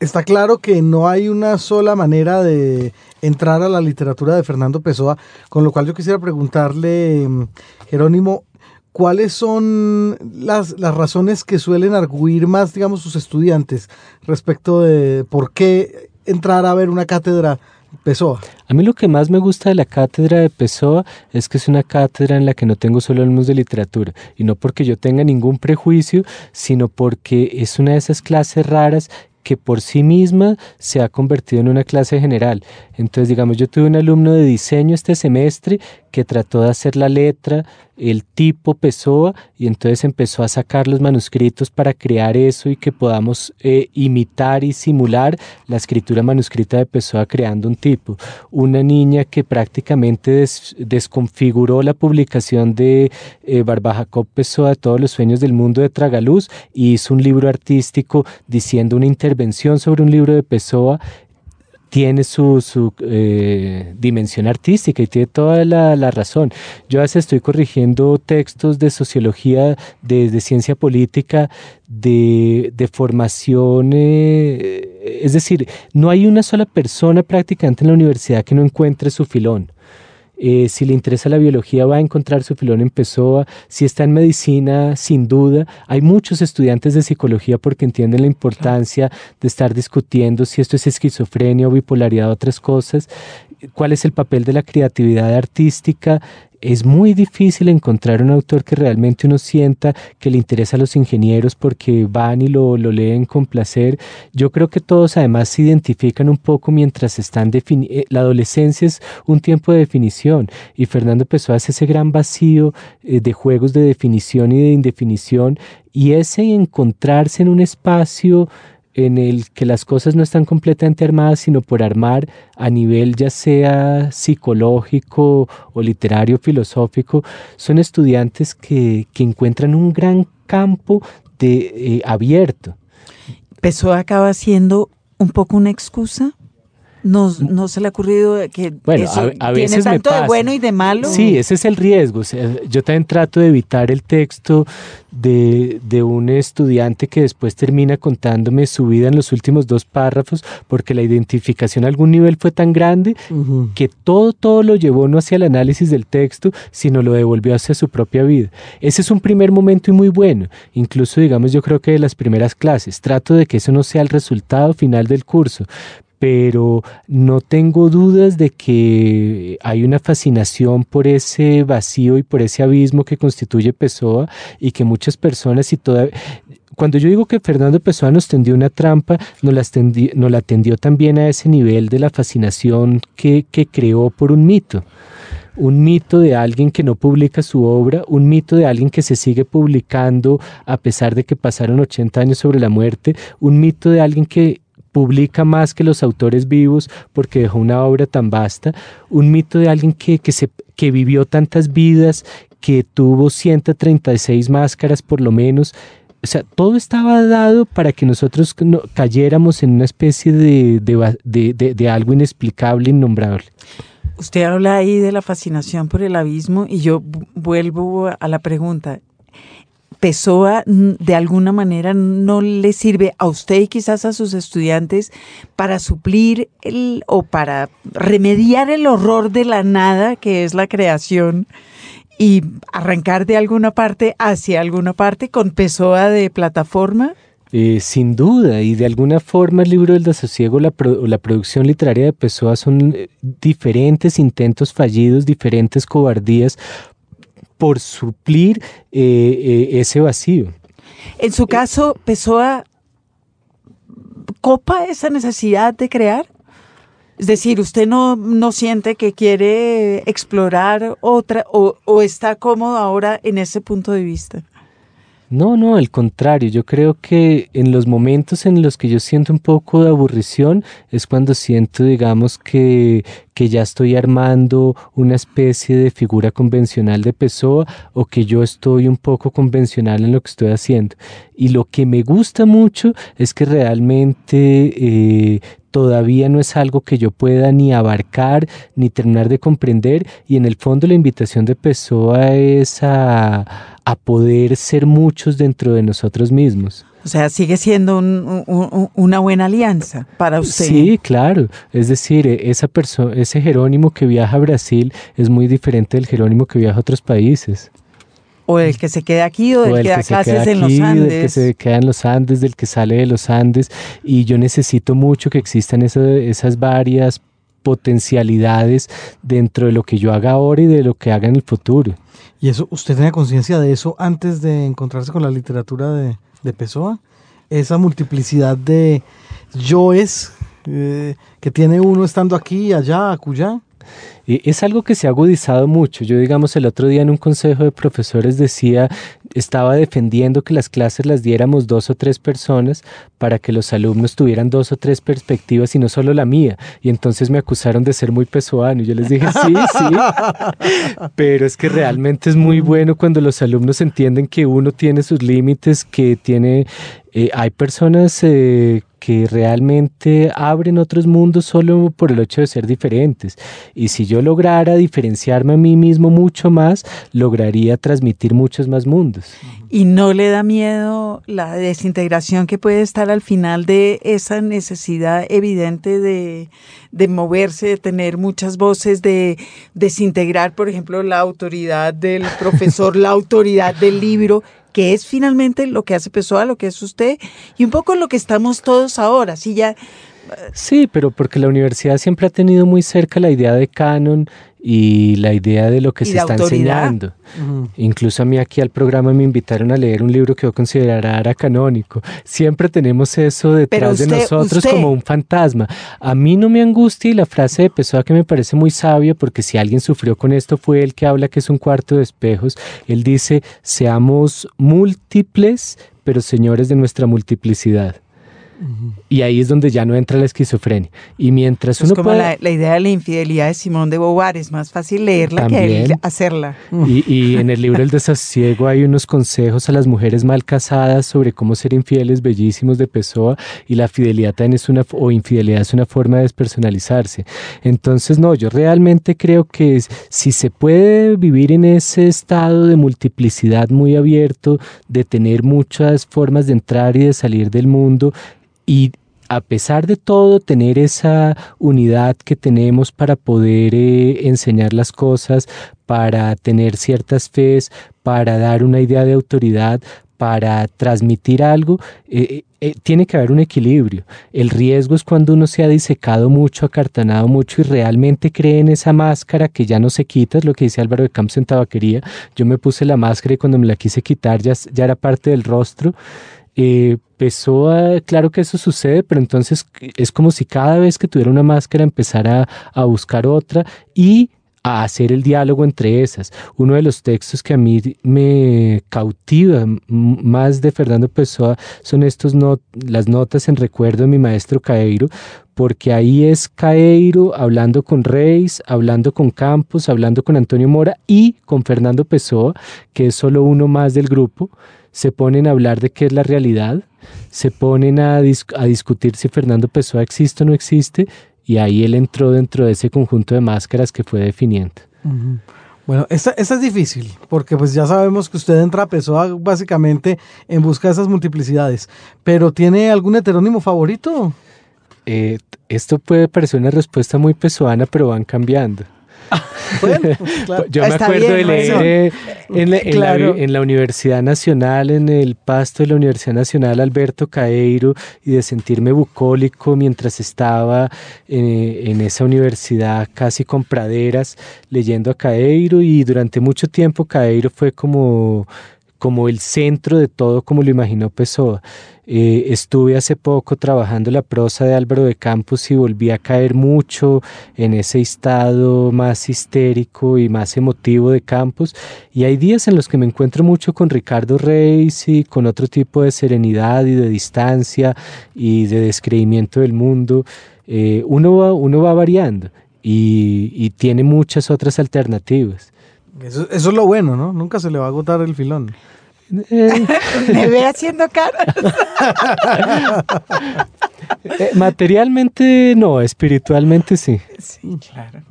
está claro que no hay una sola manera de entrar a la literatura de Fernando Pessoa, con lo cual yo quisiera preguntarle, mm, Jerónimo, ¿cuáles son las, las razones que suelen arguir más, digamos, sus estudiantes respecto de por qué entrar a ver una cátedra Pessoa. A mí lo que más me gusta de la cátedra de Pessoa es que es una cátedra en la que no tengo solo alumnos de literatura, y no porque yo tenga ningún prejuicio, sino porque es una de esas clases raras que por sí misma se ha convertido en una clase general. Entonces, digamos, yo tuve un alumno de diseño este semestre que trató de hacer la letra, el tipo Pessoa, y entonces empezó a sacar los manuscritos para crear eso y que podamos eh, imitar y simular la escritura manuscrita de Pessoa creando un tipo. Una niña que prácticamente desconfiguró la publicación de eh, Jacob Pessoa, Todos los sueños del mundo de Tragaluz, y hizo un libro artístico diciendo una intervención sobre un libro de Pessoa tiene su, su eh, dimensión artística y tiene toda la, la, razón. Yo a veces estoy corrigiendo textos de sociología, de, ciencia política, de, formación, eh, es decir, no hay una sola persona prácticamente en la universidad que no encuentre su filón. Eh, si le interesa la biología va a encontrar su filón en Pessoa, si está en medicina, sin duda. Hay muchos estudiantes de psicología porque entienden la importancia de estar discutiendo si esto es esquizofrenia o bipolaridad o otras cosas, cuál es el papel de la creatividad artística es muy difícil encontrar un autor que realmente uno sienta que le interesa a los ingenieros porque van y lo, leen con placer. Yo creo que todos además se identifican un poco mientras están definiendo. Eh, la adolescencia es un tiempo de definición y Fernando Pessoa hace ese gran vacío eh, de juegos de definición y de indefinición y ese encontrarse en un espacio en el que las cosas no están completamente armadas, sino por armar a nivel ya sea psicológico o literario, filosófico, son estudiantes que, encuentran un gran campo de, eh, abierto. ¿Pessoa acaba siendo un poco una excusa no, no se le ha ocurrido que bueno, a, veces tiene tanto de bueno y de malo. Sí, ese es el riesgo. yo también trato de evitar el texto de, de, un estudiante que después termina contándome su vida en los últimos dos párrafos, porque la identificación a algún nivel fue tan grande que todo, todo lo llevó no hacia el análisis del texto, sino lo devolvió hacia su propia vida. Ese es un primer momento y muy bueno. Incluso, digamos, yo creo que de las primeras clases. Trato de que eso no sea el resultado final del curso, pero no tengo dudas de que hay una fascinación por ese vacío y por ese abismo que constituye Pessoa y que muchas personas y toda cuando yo digo que Fernando Pessoa nos tendió una trampa, nos la, tendió, nos la tendió también a ese nivel de la fascinación que, que creó por un mito. Un mito de alguien que no publica su obra, un mito de alguien que se sigue publicando a pesar de que pasaron 80 años sobre la muerte, un mito de alguien que publica más que los autores vivos porque dejó una obra tan vasta, un mito de alguien que, que, se, que vivió tantas vidas, que tuvo 136 máscaras por lo menos. O sea, todo estaba dado para que nosotros cayéramos en una especie de, de, de, de algo inexplicable, innombrable. Usted habla ahí de la fascinación por el abismo y yo vuelvo a la pregunta. Pessoa de alguna manera no le sirve a usted y quizás a sus estudiantes para suplir el, o para remediar el horror de la nada que es la creación y arrancar de alguna parte hacia alguna parte con Pessoa de plataforma? Eh, sin duda, y de alguna forma el libro del desasosiego, la, la producción literaria de Pessoa son eh, diferentes intentos fallidos, diferentes cobardías por suplir eh, eh, ese vacío. En su caso, Pessoa copa esa necesidad de crear. Es decir, usted no, no siente que quiere explorar otra o, o está cómodo ahora en ese punto de vista. No, no, al contrario, yo creo que en los momentos en los que yo siento un poco de aburrición es cuando siento, digamos, que, que ya estoy armando una especie de figura convencional de Pessoa o que yo estoy un poco convencional en lo que estoy haciendo. Y lo que me gusta mucho es que realmente eh, todavía no es algo que yo pueda ni abarcar ni terminar de comprender y en el fondo la invitación de Pessoa es a, a poder ser muchos dentro de nosotros mismos. O sea, sigue siendo una buena alianza para usted. Sí, claro. Es decir, e, esa persona, ese Jerónimo que viaja a Brasil es muy diferente del Jerónimo que viaja a otros países. O el que se queda aquí o del que da clases en los Andes. Del que se queda en los Andes, del que sale de los Andes. Y yo necesito mucho que existan esas varias potencialidades dentro de lo que yo haga ahora y de lo que haga en el futuro. ¿Y eso, usted tenía conciencia de eso antes de encontrarse con la literatura de, de Pessoa? Esa multiplicidad de yoes eh, que tiene uno estando aquí, allá, acullá es algo que se ha agudizado mucho. Yo, digamos, el otro día en un consejo de profesores decía, estaba defendiendo que las clases las diéramos dos o tres personas para que los alumnos tuvieran dos o tres perspectivas y no solo la mía. Y entonces me acusaron de ser muy pesoano. Y yo les dije, sí, sí. Pero es que realmente es muy bueno cuando los alumnos entienden que uno tiene sus límites, que tiene... Eh, hay personas eh, que realmente abren otros mundos solo por el hecho de ser diferentes. Y si yo lograra diferenciarme a mí mismo mucho más, lograría transmitir muchos más mundos. ¿Y no le da miedo la desintegración que puede estar al final de esa necesidad evidente de, de moverse, de tener muchas voces, de desintegrar, por ejemplo, la autoridad del profesor, la autoridad del libro? Que es finalmente lo que hace Pessoa, lo que es usted, y un poco lo que estamos todos ahora. Sí, ya, Sí, pero porque la universidad siempre ha tenido muy cerca la idea de canon y la idea de lo que se está enseñando. Incluso a mí aquí al programa me invitaron a leer un libro que yo considerara canónico. Siempre tenemos eso detrás de nosotros como un fantasma. A mí no me angustia y la frase de Pessoa que me parece muy sabia, porque si alguien sufrió con esto fue el que habla que es un cuarto de espejos. Él dice, seamos múltiples, pero señores de nuestra multiplicidad. Y ahí es donde ya no entra la esquizofrenia. Y mientras es como la, idea de la infidelidad de Simón de Beauvoir, es más fácil leerla que hacerla. Y, en el libro El desasiego hay unos consejos a las mujeres mal casadas sobre cómo ser infieles bellísimos de Pessoa y la fidelidad también es una, o infidelidad es una forma de despersonalizarse. Entonces, no, yo realmente creo que si se puede vivir en ese estado de multiplicidad muy abierto, de tener muchas formas de entrar y de salir del mundo, y a pesar de todo, tener esa unidad que tenemos para poder eh, enseñar las cosas, para tener ciertas fes, para dar una idea de autoridad, para transmitir algo, eh, eh, tiene que haber un equilibrio. El riesgo es cuando uno se ha disecado mucho, acartanado mucho y realmente cree en esa máscara que ya no se quita, es lo que dice Álvaro de Campos en tabaquería. Yo me puse la máscara y cuando me la quise quitar ya, ya era parte del rostro eh, Pessoa, claro que eso sucede, pero entonces es como si cada vez que tuviera una máscara empezara a, buscar otra y a hacer el diálogo entre esas. Uno de los textos que a mí me cautiva más de Fernando Pessoa son estos las notas en recuerdo de mi maestro Caeiro, porque ahí es Caeiro hablando con Reis, hablando con Campos, hablando con Antonio Mora y con Fernando Pessoa, que es solo uno más del grupo se ponen a hablar de qué es la realidad, se ponen a, a discutir si Fernando Pessoa existe o no existe, y ahí él entró dentro de ese conjunto de máscaras que fue definiendo. Bueno, esta, es difícil, porque pues ya sabemos que usted entra a Pessoa básicamente en busca de esas multiplicidades, pero ¿tiene algún heterónimo favorito? Eh, esto puede parecer una respuesta muy pesoana, pero van cambiando. Yo me acuerdo de leer en, la, Universidad Nacional, en el pasto de la Universidad Nacional, Alberto Caeiro, y de sentirme bucólico mientras estaba eh, en esa universidad casi con praderas leyendo a Caeiro, y durante mucho tiempo Caeiro fue como como el centro de todo, como lo imaginó Pessoa. Eh, estuve hace poco trabajando la prosa de Álvaro de Campos y volví a caer mucho en ese estado más histérico y más emotivo de Campos. Y hay días en los que me encuentro mucho con Ricardo Reis y con otro tipo de serenidad y de distancia y de descreimiento del mundo. Eh, uno, va, uno va variando y, y tiene muchas otras alternativas. Eso, eso, es lo bueno, ¿no? Nunca se le va a agotar el filón. Eh. Me ve haciendo cara. Eh, materialmente no, espiritualmente sí. Sí, claro.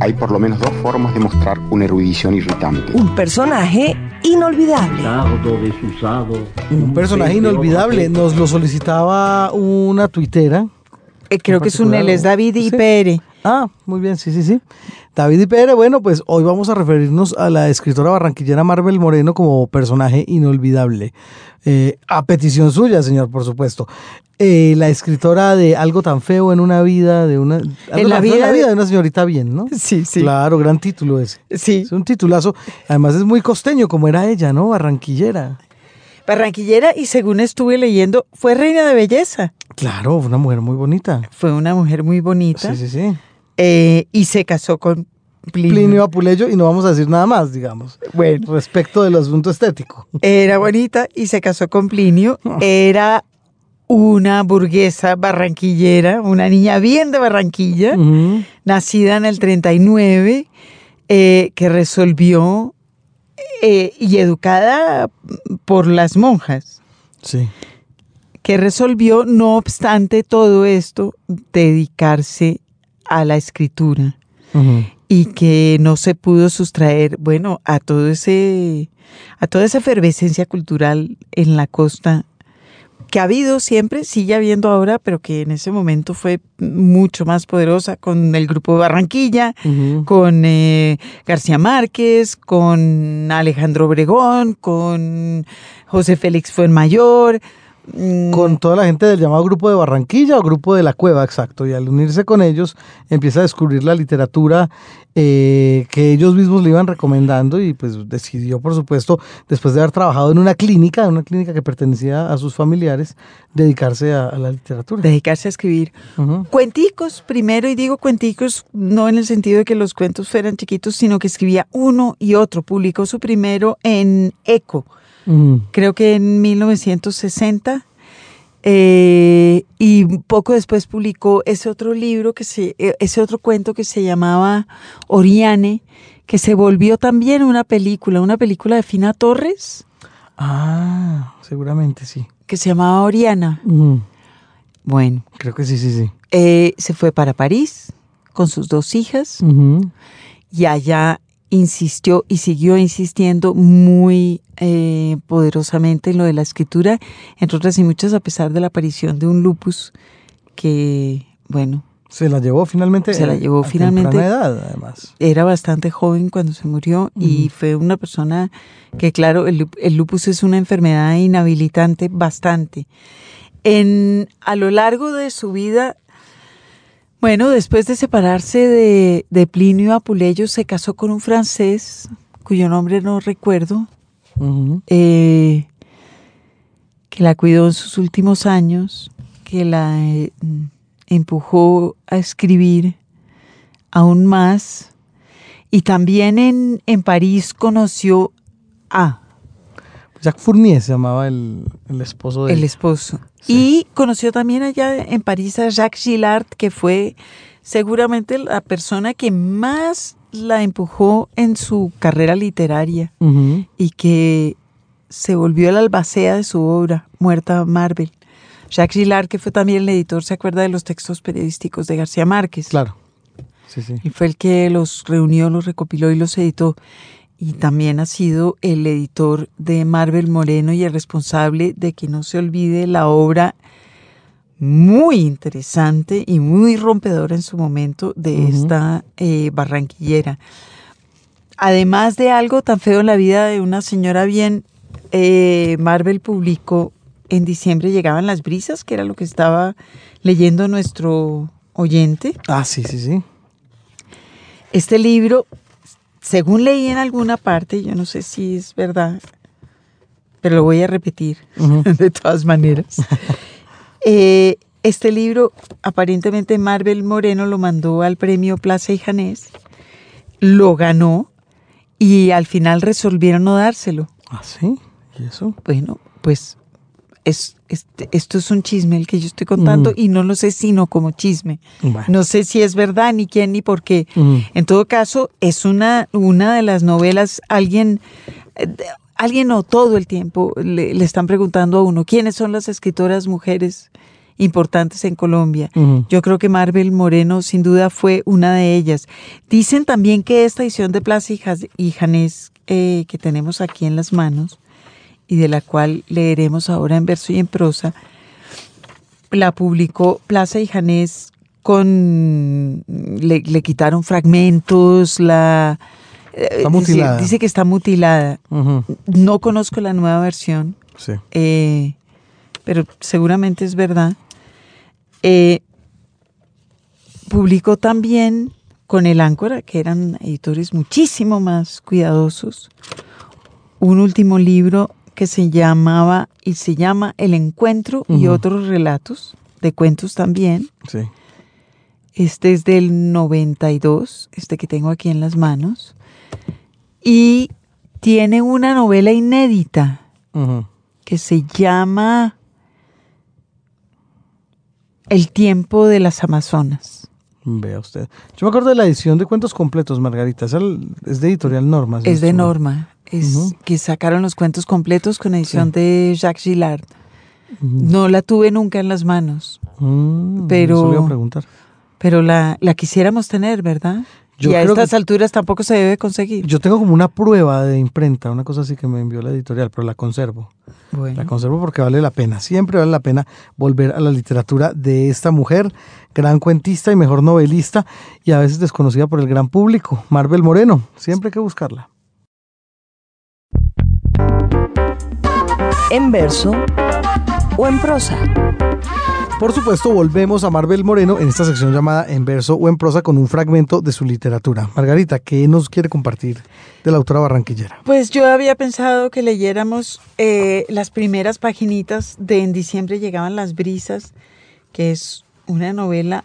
Hay por lo menos dos formas de mostrar una erudición irritante. Un personaje inolvidable. Un personaje inolvidable. Nos lo solicitaba una tuitera. Eh, creo que es un él, es David Sí. Ipere. Ah, muy bien, sí, sí, sí. David y Pérez, bueno, pues hoy vamos a referirnos a la escritora barranquillera Marvel Moreno como personaje inolvidable. Eh, a petición suya, señor, por supuesto. Eh, la escritora de Algo tan feo en una vida, de una, En la vida de- de una señorita bien, ¿no? Sí, sí. Claro, gran título ese. Sí. Es un titulazo. Además es muy costeño, como era ella, ¿no? Barranquillera. Barranquillera y según estuve leyendo, fue reina de belleza. Claro, una mujer muy bonita. Fue una mujer muy bonita Sí, sí, sí. Eh, y se casó con Plinio. Plinio Apuleyo, y no vamos a decir nada más, digamos, Bueno, respecto del asunto estético. era bonita y se casó con Plinio. Era una burguesa barranquillera, una niña bien de Barranquilla, nacida en el 39, eh, que resolvió eh, y educada por las monjas. Sí. que resolvió, no obstante todo esto, dedicarse a la escritura y que no se pudo sustraer, bueno, a todo ese, a toda esa efervescencia cultural en la costa que ha habido siempre, sigue habiendo ahora, pero que en ese momento fue mucho más poderosa con el grupo Barranquilla, con eh, García Márquez, con Alejandro Obregón, con José Félix Fuenmayor. Mm, Con toda la gente del llamado Grupo de Barranquilla o Grupo de la Cueva, exacto. Y al unirse con ellos, empieza a descubrir la literatura eh, que ellos mismos le iban recomendando y pues decidió, por supuesto, después de haber trabajado en una clínica, una clínica que pertenecía a sus familiares, dedicarse a, a la literatura. dedicarse a escribir. Cuenticos, primero, y digo cuenticos no en el sentido de que los cuentos fueran chiquitos, sino que escribía uno y otro. Publicó su primero en Eco, Ujú. creo que en 1960. eh, y poco después publicó ese otro libro, que se, eh, ese otro cuento que se llamaba Oriane, que se volvió también una película, una película de Fina Torres, Ah, seguramente sí. que se llamaba Oriana. Ujú. Bueno, Creo que sí, sí, sí. eh, se fue para París con sus dos hijas. Y allá insistió y siguió insistiendo muy eh, poderosamente en lo de la escritura, entre otras y muchas, a pesar de la aparición de un lupus que, bueno, Se la llevó finalmente. Se la eh, llevó a finalmente. edad, además. era bastante joven cuando se murió y fue una persona que, claro, el, el lupus es una enfermedad inhabilitante bastante. En, a lo largo de su vida, bueno, después de separarse de, de Plinio Apuleyo, se casó con un francés cuyo nombre no recuerdo, eh, que la cuidó en sus últimos años, que la eh, empujó a escribir aún más. Y también en, en París conoció a Jacques Fournier se llamaba el, el esposo de el esposo. Sí. Y conoció también allá en París a Jacques Gillard, que fue seguramente la persona que más la empujó en su carrera literaria y que se volvió el albacea de su obra, Muerta Marvel. Jacques Gillard, que fue también el editor, se acuerda de los textos periodísticos de García Márquez. Claro. Sí, sí. Y fue el que los reunió, los recopiló y los editó. Y también ha sido el editor de Marvel Moreno y el responsable de que no se olvide la obra muy interesante y muy rompedora en su momento de esta eh, barranquillera. Además de algo tan feo en la vida de una señora bien, eh, Marvel publicó en diciembre Llegaban las brisas, que era lo que estaba leyendo nuestro oyente. Ah, sí, sí, sí. Este libro, según leí en alguna parte, yo no sé si es verdad, pero lo voy a repetir de todas maneras. Eh, este libro, aparentemente Marvel Moreno lo mandó al premio Plaza y Janés, lo ganó y al final resolvieron no dárselo. Ah, sí. ¿Y eso? Bueno, pues es, este- esto es un chisme el que yo estoy contando Ujú. y no lo sé sino como chisme. Bueno. No sé si es verdad, ni quién, ni por qué. Ujú. En todo caso, es una, una de las novelas, alguien, eh, alguien o todo el tiempo le, le están preguntando a uno, ¿quiénes son las escritoras mujeres importantes en Colombia. Ujú. Yo creo que Marvel Moreno sin duda fue una de ellas. Dicen también que esta edición de Plaza y Janés eh, que tenemos aquí en las manos y de la cual leeremos ahora en verso y en prosa, la publicó Plaza y Janés con... Le, le quitaron fragmentos, la... eh, Está mutilada. dice que está mutilada. No conozco la nueva versión, Sí. eh, pero seguramente es verdad. Eh, publicó también con el Áncora, que eran editores muchísimo más cuidadosos, un último libro que se llamaba y se llama El Encuentro y otros relatos, de cuentos también. Sí. Este es del 92, este que tengo aquí en las manos. Y tiene una novela inédita que se llama El tiempo de las Amazonas. Vea usted. Yo me acuerdo de la edición de cuentos completos, Margarita. Es de editorial Norma. Es de. Norma. Es que sacaron los cuentos completos con edición Sí. de Jacques Gillard. No la tuve nunca en las manos, Mm, Pero- eso a preguntar. pero la, la quisiéramos tener, ¿verdad? Yo y a estas que- alturas tampoco se debe conseguir. Yo tengo como una prueba de imprenta, una cosa así que me envió la editorial, pero la conservo. Bueno. La conservo porque vale la pena. Siempre vale la pena volver a la literatura de esta mujer, gran cuentista y mejor novelista, y a veces desconocida por el gran público, Marvel Moreno. Siempre hay que buscarla. En verso o en prosa. Por supuesto, volvemos a Marvel Moreno en esta sección llamada En verso o en prosa con un fragmento de su literatura. Margarita, ¿qué nos quiere compartir de la autora barranquillera? Pues yo había pensado que leyéramos eh, las primeras paginitas de En diciembre llegaban las brisas, que es una novela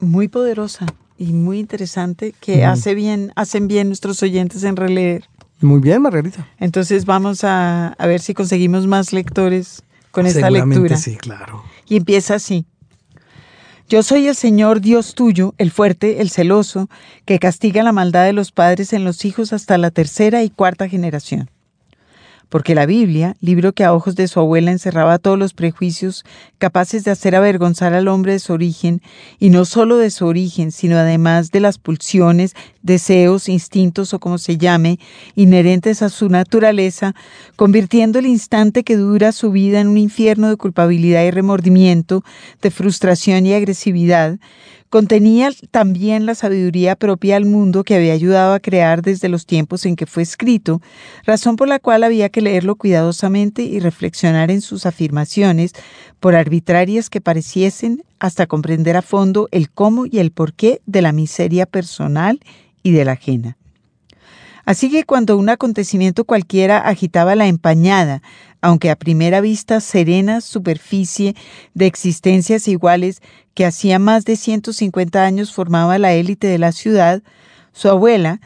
muy poderosa y muy interesante que hace bien, hacen bien nuestros oyentes en releer. Muy bien, Margarita. Entonces vamos a, a ver si conseguimos más lectores con esta lectura. sí, claro. Y empieza así. Yo soy el Señor Dios tuyo, el fuerte, el celoso, que castiga la maldad de los padres en los hijos hasta la tercera y cuarta generación. Porque la Biblia, libro que a ojos de su abuela encerraba todos los prejuicios capaces de hacer avergonzar al hombre de su origen, y no solo de su origen, sino además de las pulsiones, deseos, instintos o como se llame, inherentes a su naturaleza, convirtiendo el instante que dura su vida en un infierno de culpabilidad y remordimiento, de frustración y agresividad, contenía también la sabiduría propia al mundo que había ayudado a crear desde los tiempos en que fue escrito, razón por la cual había que leerlo cuidadosamente y reflexionar en sus afirmaciones, por arbitrarias que pareciesen, hasta comprender a fondo el cómo y el porqué de la miseria personal y de la ajena. Así que cuando un acontecimiento cualquiera agitaba la empañada, aunque a primera vista serena superficie de existencias iguales que hacía más de 150 años formaba la élite de la ciudad, su abuela,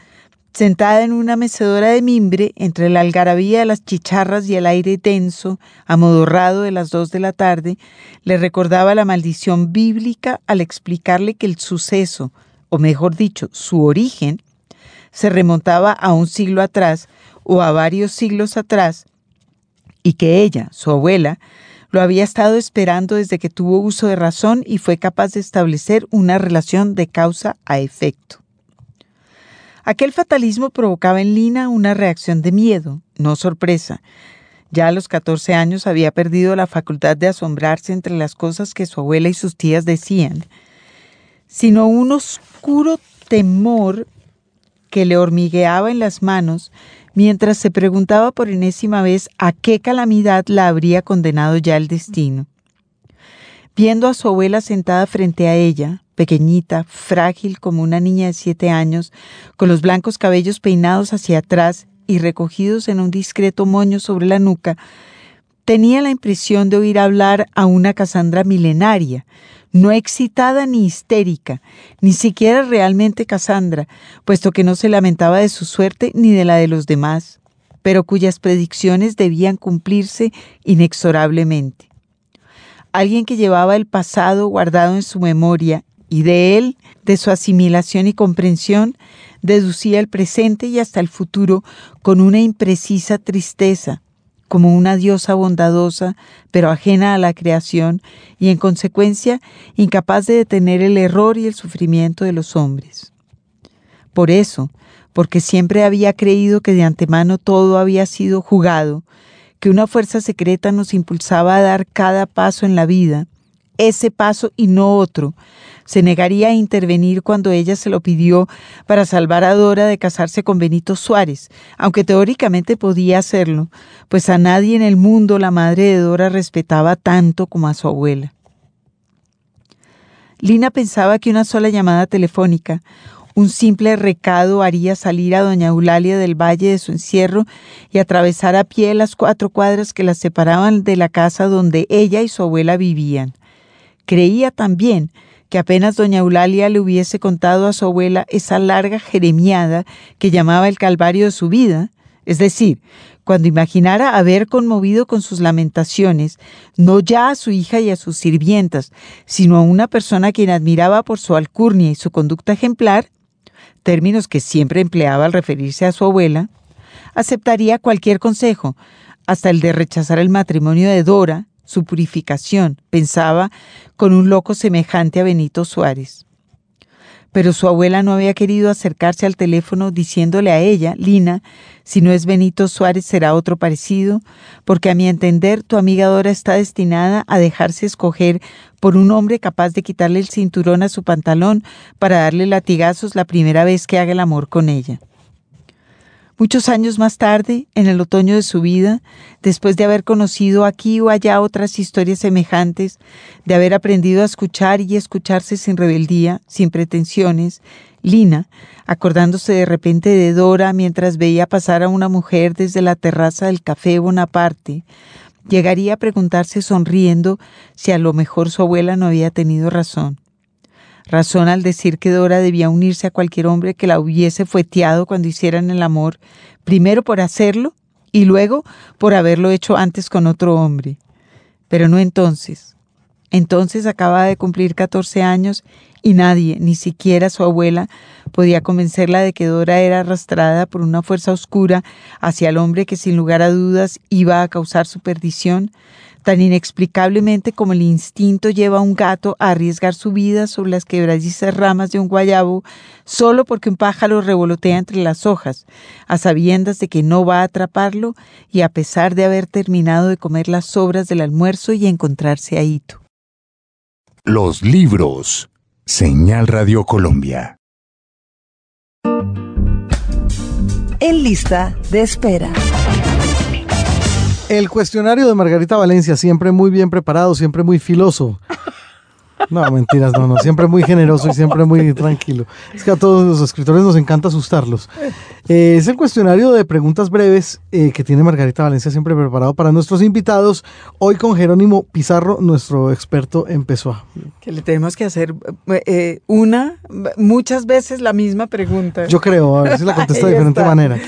sentada en una mecedora de mimbre entre la algarabía de las chicharras y el aire denso, amodorrado de las dos de la tarde, le recordaba la maldición bíblica al explicarle que el suceso, o mejor dicho, su origen, se remontaba a un siglo atrás o a varios siglos atrás, y que ella, su abuela, lo había estado esperando desde que tuvo uso de razón y fue capaz de establecer una relación de causa a efecto. Aquel fatalismo provocaba en Lina una reacción de miedo, no sorpresa. Ya a los 14 años había perdido la facultad de asombrarse entre las cosas que su abuela y sus tías decían, sino un oscuro temor que le hormigueaba en las manos mientras se preguntaba por enésima vez a qué calamidad la habría condenado ya el destino. Viendo a su abuela sentada frente a ella, pequeñita, frágil como una niña de siete años, con los blancos cabellos peinados hacia atrás y recogidos en un discreto moño sobre la nuca, tenía la impresión de oír hablar a una Casandra milenaria, no excitada ni histérica, ni siquiera realmente Casandra, puesto que no se lamentaba de su suerte ni de la de los demás, pero cuyas predicciones debían cumplirse inexorablemente. Alguien que llevaba el pasado guardado en su memoria y de él, de su asimilación y comprensión, deducía el presente y hasta el futuro con una imprecisa tristeza, como una diosa bondadosa, pero ajena a la creación y en consecuencia incapaz de detener el error y el sufrimiento de los hombres. Por eso, porque siempre había creído que de antemano todo había sido jugado, que una fuerza secreta nos impulsaba a dar cada paso en la vida, ese paso y no otro. Se negaría a intervenir cuando ella se lo pidió para salvar a Dora de casarse con Benito Suárez, aunque teóricamente podía hacerlo, pues a nadie en el mundo la madre de Dora respetaba tanto como a su abuela. Lina pensaba que una sola llamada telefónica, un simple recado haría salir a doña Eulalia del valle de su encierro y atravesar a pie las cuatro cuadras que las separaban de la casa donde ella y su abuela vivían. Creía también que apenas doña Eulalia le hubiese contado a su abuela esa larga jeremiada que llamaba el calvario de su vida, es decir, cuando imaginara haber conmovido con sus lamentaciones no ya a su hija y a sus sirvientas, sino a una persona a quien admiraba por su alcurnia y su conducta ejemplar, términos que siempre empleaba al referirse a su abuela, aceptaría cualquier consejo, hasta el de rechazar el matrimonio de Dora, su purificación, pensaba con un loco semejante a Benito Suárez. Pero su abuela no había querido acercarse al teléfono diciéndole a ella, Lina, si no es Benito Suárez será otro parecido, porque a mi entender tu amiga Dora está destinada a dejarse escoger por un hombre capaz de quitarle el cinturón a su pantalón para darle latigazos la primera vez que haga el amor con ella. Muchos años más tarde, en el otoño de su vida, después de haber conocido aquí o allá otras historias semejantes, de haber aprendido a escuchar y escucharse sin rebeldía, sin pretensiones, Lina, acordándose de repente de Dora mientras veía pasar a una mujer desde la terraza del café Bonaparte, llegaría a preguntarse sonriendo si a lo mejor su abuela no había tenido razón razón al decir que Dora debía unirse a cualquier hombre que la hubiese fueteado cuando hicieran el amor, primero por hacerlo y luego por haberlo hecho antes con otro hombre. Pero no entonces. Entonces acababa de cumplir 14 años y nadie, ni siquiera su abuela, podía convencerla de que Dora era arrastrada por una fuerza oscura hacia el hombre que sin lugar a dudas iba a causar su perdición, tan inexplicablemente como el instinto lleva a un gato a arriesgar su vida sobre las quebradizas ramas de un guayabo solo porque un pájaro revolotea entre las hojas, a sabiendas de que no va a atraparlo y a pesar de haber terminado de comer las sobras del almuerzo y encontrarse a Hito. Los libros. Señal Radio Colombia. En lista de espera. El cuestionario de Margarita Valencia, siempre muy bien preparado, siempre muy filoso. No, mentiras, no, no, siempre muy generoso y siempre muy tranquilo. Es que a todos los escritores nos encanta asustarlos. Eh, es el cuestionario de preguntas breves eh, que tiene Margarita Valencia siempre preparado para nuestros invitados. Hoy con Jerónimo Pizarro, nuestro experto en Pessoa. Que le tenemos que hacer eh, una, muchas veces la misma pregunta. Yo creo, a ver si la contesta de diferente manera.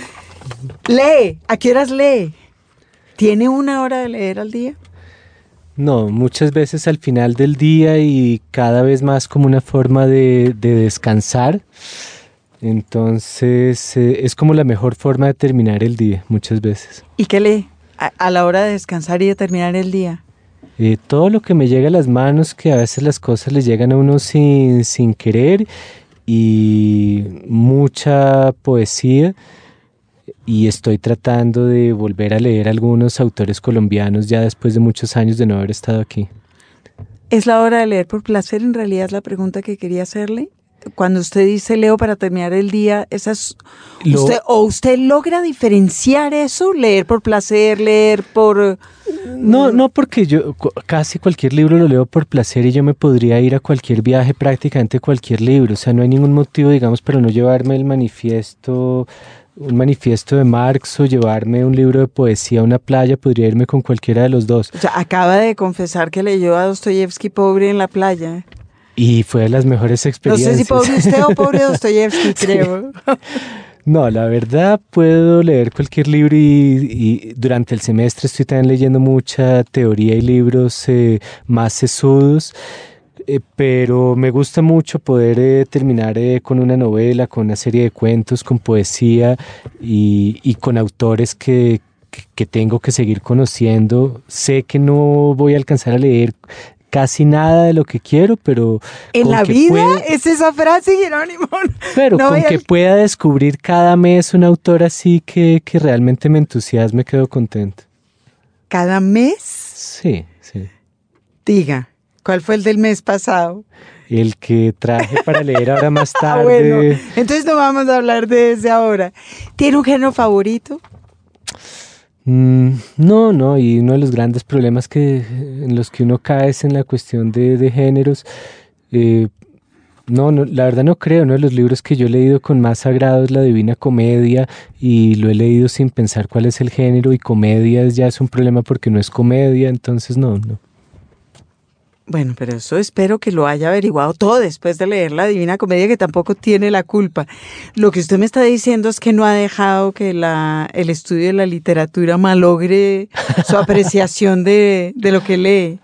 Lee, ¿a qué horas lee? ¿Tiene una hora de leer al día? No, muchas veces al final del día y cada vez más como una forma de, descansar. Entonces eh, es como la mejor forma de terminar el día, muchas veces. ¿Y qué lee a, la hora de descansar y de terminar el día? Eh, todo lo que me llega a las manos, que a veces las cosas le llegan a uno sin, sin querer y mucha poesía y estoy tratando de volver a leer algunos autores colombianos ya después de muchos años de no haber estado aquí. ¿Es la hora de leer por placer? En realidad es la pregunta que quería hacerle. Cuando usted dice leo para terminar el día, ¿esa usted, ¿o usted logra diferenciar eso? ¿Leer por placer, leer por...? No, no, porque yo casi cualquier libro lo leo por placer y yo me podría ir a cualquier viaje, prácticamente cualquier libro. O sea, no hay ningún motivo, digamos, para no llevarme el manifiesto un manifiesto de Marx o llevarme un libro de poesía a una playa, podría irme con cualquiera de los dos. O sea, acaba de confesar que leyó a Dostoyevsky pobre en la playa. Y fue de las mejores experiencias. No sé si pobre usted o pobre Dostoyevsky, creo. No, la verdad puedo leer cualquier libro y, durante el semestre estoy también leyendo mucha teoría y libros eh, más sesudos. Eh, pero me gusta mucho poder eh, terminar eh, con una novela, con una serie de cuentos, con poesía y, con autores que, que, que tengo que seguir conociendo. Sé que no voy a alcanzar a leer casi nada de lo que quiero, pero... En la vida pueda- es esa frase, Jerónimo. pero No con que pueda descubrir cada mes un autor así que, que realmente me entusiasme, quedo contento. Cada mes, Sí, sí. diga, ¿cuál fue el del mes pasado? El que traje para leer ahora más Ah, tarde. bueno, entonces no vamos a hablar de ese ahora. ¿Tiene un género favorito? Mm, no, no, y uno de los grandes problemas que, en los que uno cae es en la cuestión de, de géneros. Eh, no, no, la verdad no creo. Uno de los libros que yo he leído con más sagrado es La Divina Comedia y lo he leído sin pensar cuál es el género y comedia ya es un problema porque no es comedia, entonces no, no. Bueno, pero eso espero que lo haya averiguado todo después de leer la Divina Comedia, que tampoco tiene la culpa. Lo que usted me está diciendo es que no ha dejado que la, el estudio de la literatura malogre su apreciación de, de lo que lee.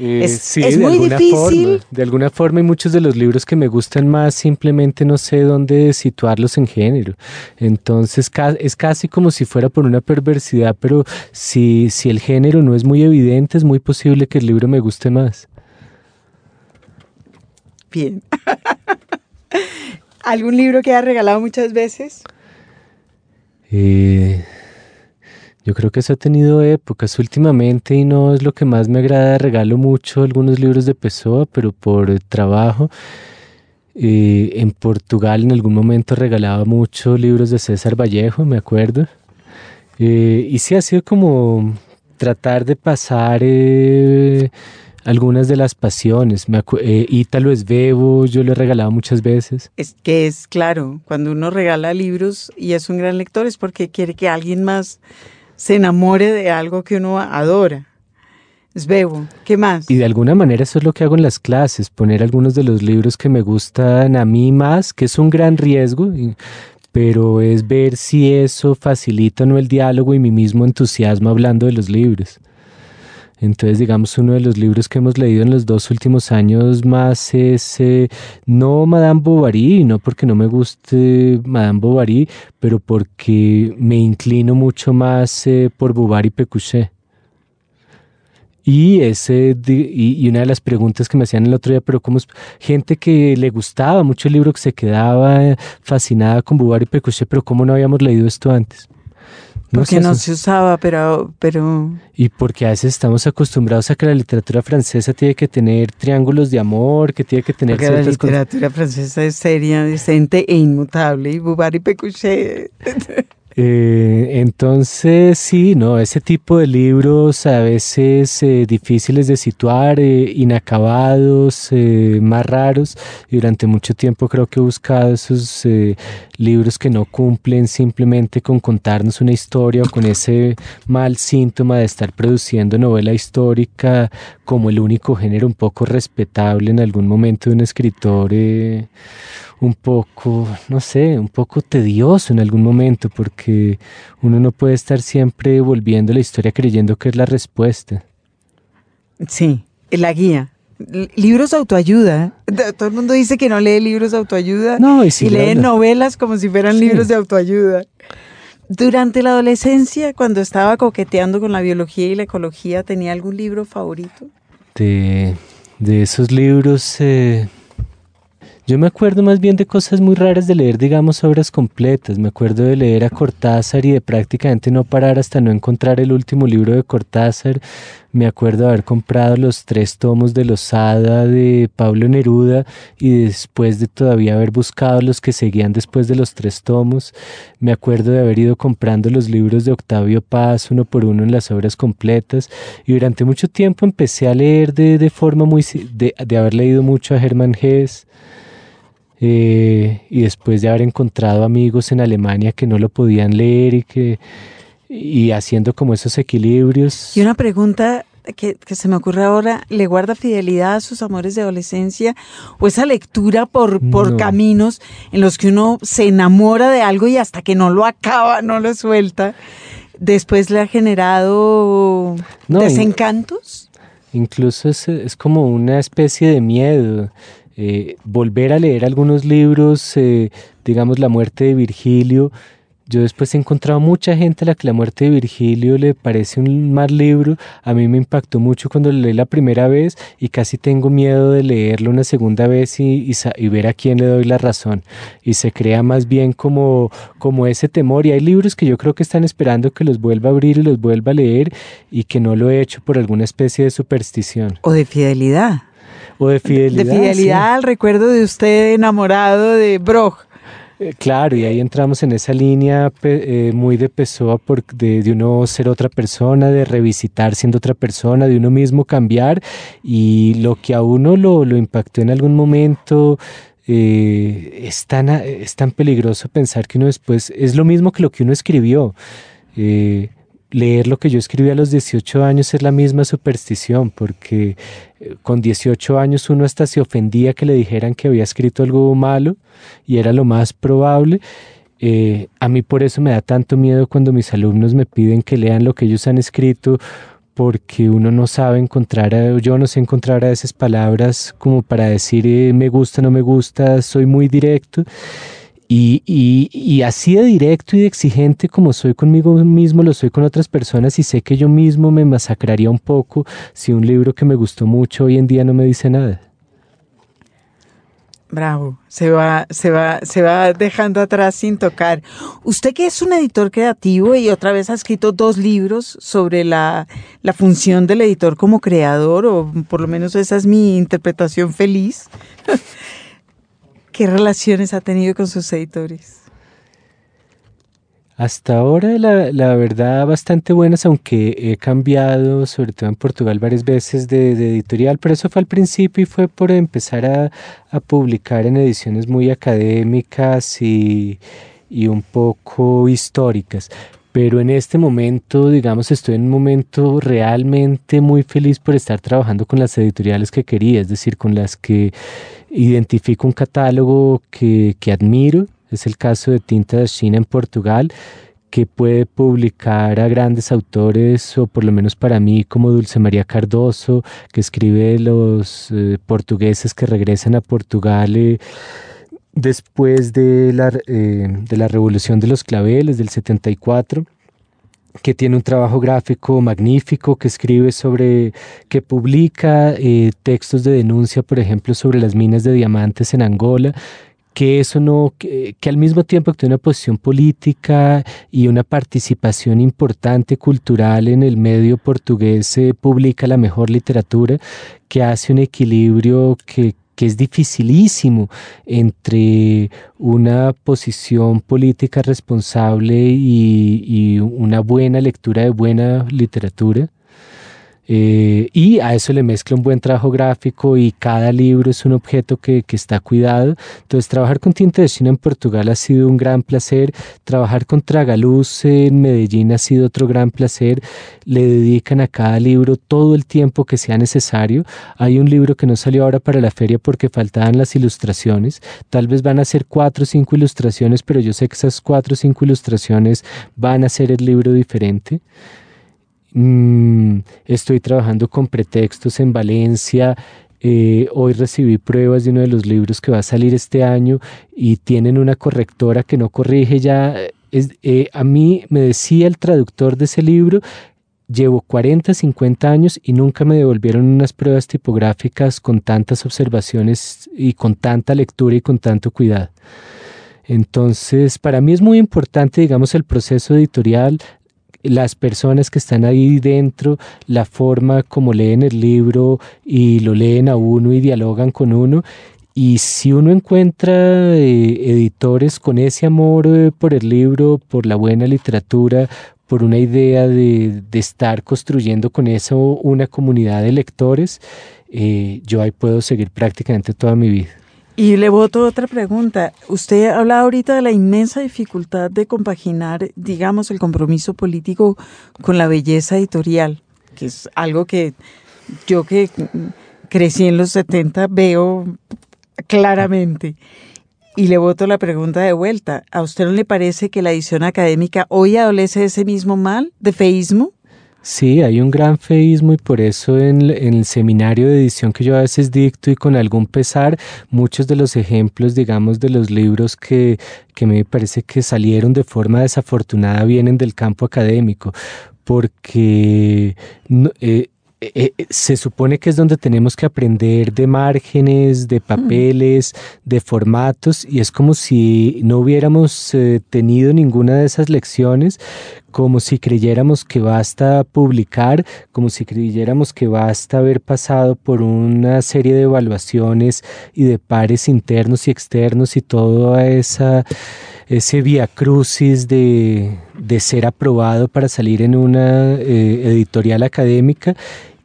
Eh, Es- sí, es de muy alguna difícil. forma. De alguna forma, y muchos de los libros que me gustan más simplemente no sé dónde situarlos en género. Entonces es casi como si fuera por una perversidad, pero si, si el género no es muy evidente, es muy posible que el libro me guste más. Bien. ¿Algún libro que ha regalado muchas veces? Eh, yo creo que eso ha tenido épocas últimamente y no es lo que más me agrada. Regalo mucho algunos libros de Pessoa, pero por trabajo. Eh, en Portugal en algún momento regalaba mucho libros de César Vallejo, me acuerdo. Eh, y sí ha sido como tratar de pasar eh, algunas de las pasiones. Me eh, Ítalo Esbebo, yo lo he regalado muchas veces. Es que es claro, cuando uno regala libros y es un gran lector es porque quiere que alguien más se enamore de algo que uno adora. Bebo. ¿Qué más? Y de alguna manera eso es lo que hago en las clases, poner algunos de los libros que me gustan a mí más, que es un gran riesgo, pero es ver si eso facilita o no el diálogo y mi mismo entusiasmo hablando de los libros. Entonces, digamos, uno de los libros que hemos leído en los dos últimos años más es eh, no Madame Bovary, no porque no me guste Madame Bovary, pero porque me inclino mucho más eh, por Bovary Pécuchet. Y, ese, y, una de las preguntas que me hacían el otro día, pero como gente que le gustaba mucho el libro, que se quedaba eh, fascinada con Bovary y Pécuchet, pero cómo no habíamos leído esto antes. Porque sé, no se usaba, pero, pero y porque a veces estamos acostumbrados a que la literatura francesa tiene que tener triángulos de amor, que tiene que tener porque la cosas. literatura francesa es seria, decente e inmutable. Y Bubari Pécuchet. Eh, entonces, sí, no, ese tipo de libros a veces eh, difíciles de situar, eh, inacabados, eh, más raros, y durante mucho tiempo creo que he buscado esos eh, libros que no cumplen simplemente con contarnos una historia o con ese mal síntoma de estar produciendo novela histórica como el único género un poco respetable en algún momento de un escritor. Un poco, no sé, un poco tedioso en algún momento, porque uno no puede estar siempre volviendo la historia creyendo que es la respuesta. Sí, la guía. Libros de autoayuda. Todo el mundo dice que no lee libros de autoayuda No, y si y le lee novelas como si fueran Sí. libros de autoayuda. Durante la adolescencia, cuando estaba coqueteando con la biología y la ecología, ¿tenía algún libro favorito? De, de esos libros, eh, yo me acuerdo más bien de cosas muy raras de leer, digamos, obras completas. Me acuerdo de leer a Cortázar y de prácticamente no parar hasta no encontrar el último libro de Cortázar. Me acuerdo de haber comprado los tres tomos de Losada de Pablo Neruda y después de todavía haber buscado los que seguían después de los tres tomos. Me acuerdo de haber ido comprando los libros de Octavio Paz uno por uno en las obras completas y durante mucho tiempo empecé a leer de, de forma muy... De, de haber leído mucho a Hermann Hesse eh, y después de haber encontrado amigos en Alemania que no lo podían leer y que y haciendo como esos equilibrios. Y una pregunta que, que se me ocurre ahora, ¿le guarda fidelidad a sus amores de adolescencia? ¿O esa lectura por, por No. caminos en los que uno se enamora de algo y hasta que no lo acaba, no lo suelta, después le ha generado No, desencantos? Incluso es, es como una especie de miedo. Eh, volver a leer algunos libros, eh, digamos La muerte de Virgilio, Yo después he encontrado mucha gente a la que la muerte de Virgilio le parece un mal libro. A mí me impactó mucho cuando lo leí la primera vez y casi tengo miedo de leerlo una segunda vez y, y, ver a quién le doy la razón. Y se crea más bien como, como ese temor. Y hay libros que yo creo que están esperando que los vuelva a abrir y los vuelva a leer y que no lo he hecho por alguna especie de superstición. O de fidelidad. O de fidelidad. De fidelidad al recuerdo de usted enamorado de Brock. Eh, claro, y ahí entramos en esa línea eh, muy de Pessoa por, de, uno ser otra persona, de revisitar siendo otra persona, de uno mismo cambiar y lo que a uno lo, lo impactó en algún momento. Eh, es, tan, es tan peligroso pensar que uno después es lo mismo que lo que uno escribió leer lo que yo escribí a los 18 años es la misma superstición, porque eh, con 18 años uno hasta se ofendía que le dijeran que había escrito algo malo y era lo más probable. Eh, a mí por eso me da tanto miedo cuando mis alumnos me piden que lean lo que ellos han escrito, porque uno no sabe encontrar, yo no sé encontrar a esas palabras como para decir eh, me gusta, no me gusta, soy muy directo. Y, y, y, así de directo y de exigente como soy conmigo mismo, lo soy con otras personas y sé que yo mismo me masacraría un poco si un libro que me gustó mucho hoy en día no me dice nada. Bravo, se va, se va, se va dejando atrás sin tocar. Usted que es un editor creativo y otra vez ha escrito dos libros sobre la, la función del editor como creador, o por lo menos esa es mi interpretación feliz. ¿Qué relaciones ha tenido con sus editores? Hasta ahora, la, la, verdad, bastante buenas, aunque he cambiado, sobre todo en Portugal, varias veces de, editorial, pero eso fue al principio y fue por empezar a, a publicar en ediciones muy académicas y, y, un poco históricas. Pero en este momento, digamos, estoy en un momento realmente muy feliz por estar trabajando con las editoriales que quería, es decir, con las que identifico un catálogo que, que admiro, es el caso de Tinta de China en Portugal, que puede publicar a grandes autores, o por lo menos para mí, como Dulce María Cardoso, que escribe los eh, portugueses que regresan a Portugal eh, después de la, eh, de la Revolución de los Claveles del 74 que tiene un trabajo gráfico magnífico, que escribe sobre, que publica eh, textos de denuncia, por ejemplo, sobre las minas de diamantes en Angola, que eso no, que, al mismo tiempo que tiene una posición política y una participación importante cultural en el medio portugués, publica la mejor literatura, que hace un equilibrio que, que es dificilísimo entre una posición política responsable y, una buena lectura de buena literatura eh, y a eso le mezcla un buen trabajo gráfico y cada libro es un objeto que, que, está cuidado. Entonces, trabajar con Tinta de China en Portugal ha sido un gran placer. Trabajar con Tragaluz en Medellín ha sido otro gran placer. Le dedican a cada libro todo el tiempo que sea necesario. Hay un libro que no salió ahora para la feria porque faltaban las ilustraciones. Tal vez van a ser cuatro o cinco ilustraciones, pero yo sé que esas cuatro o cinco ilustraciones van a ser el libro diferente. Mm, estoy trabajando con pretextos en Valencia. Eh, hoy recibí pruebas de uno de los libros que va a salir este año y tienen una correctora que no corrige ya. Eh, a mí me decía el traductor de ese libro, llevo 40, 50 años y nunca me devolvieron unas pruebas tipográficas con tantas observaciones y con tanta lectura y con tanto cuidado. Entonces, para mí es muy importante, digamos, el proceso editorial, las personas que están ahí dentro, la forma como leen el libro y lo leen a uno y dialogan con uno. Y si uno encuentra eh, editores con ese amor eh, por el libro, por la buena literatura, por una idea de, estar construyendo con eso una comunidad de lectores, eh, yo ahí puedo seguir prácticamente toda mi vida. Y le voto otra pregunta. Usted habla ahorita de la inmensa dificultad de compaginar, digamos, el compromiso político con la belleza editorial, que es algo que yo que crecí en los 70 veo claramente. Y le voto la pregunta de vuelta. ¿A usted no le parece que la edición académica hoy adolece de ese mismo mal, de feísmo? Sí, hay un gran feísmo y por eso en, el seminario de edición que yo a veces dicto y con algún pesar, muchos de los ejemplos, digamos, de los libros que, que me parece que salieron de forma desafortunada vienen del campo académico, porque eh, eh, eh, se supone que es donde tenemos que aprender de márgenes, de papeles, de formatos, y es como si no hubiéramos eh, tenido ninguna de esas lecciones, como si creyéramos que basta publicar, como si creyéramos que basta haber pasado por una serie de evaluaciones y de pares internos y externos y toda esa ese via crucis de, de, ser aprobado para salir en una editorial académica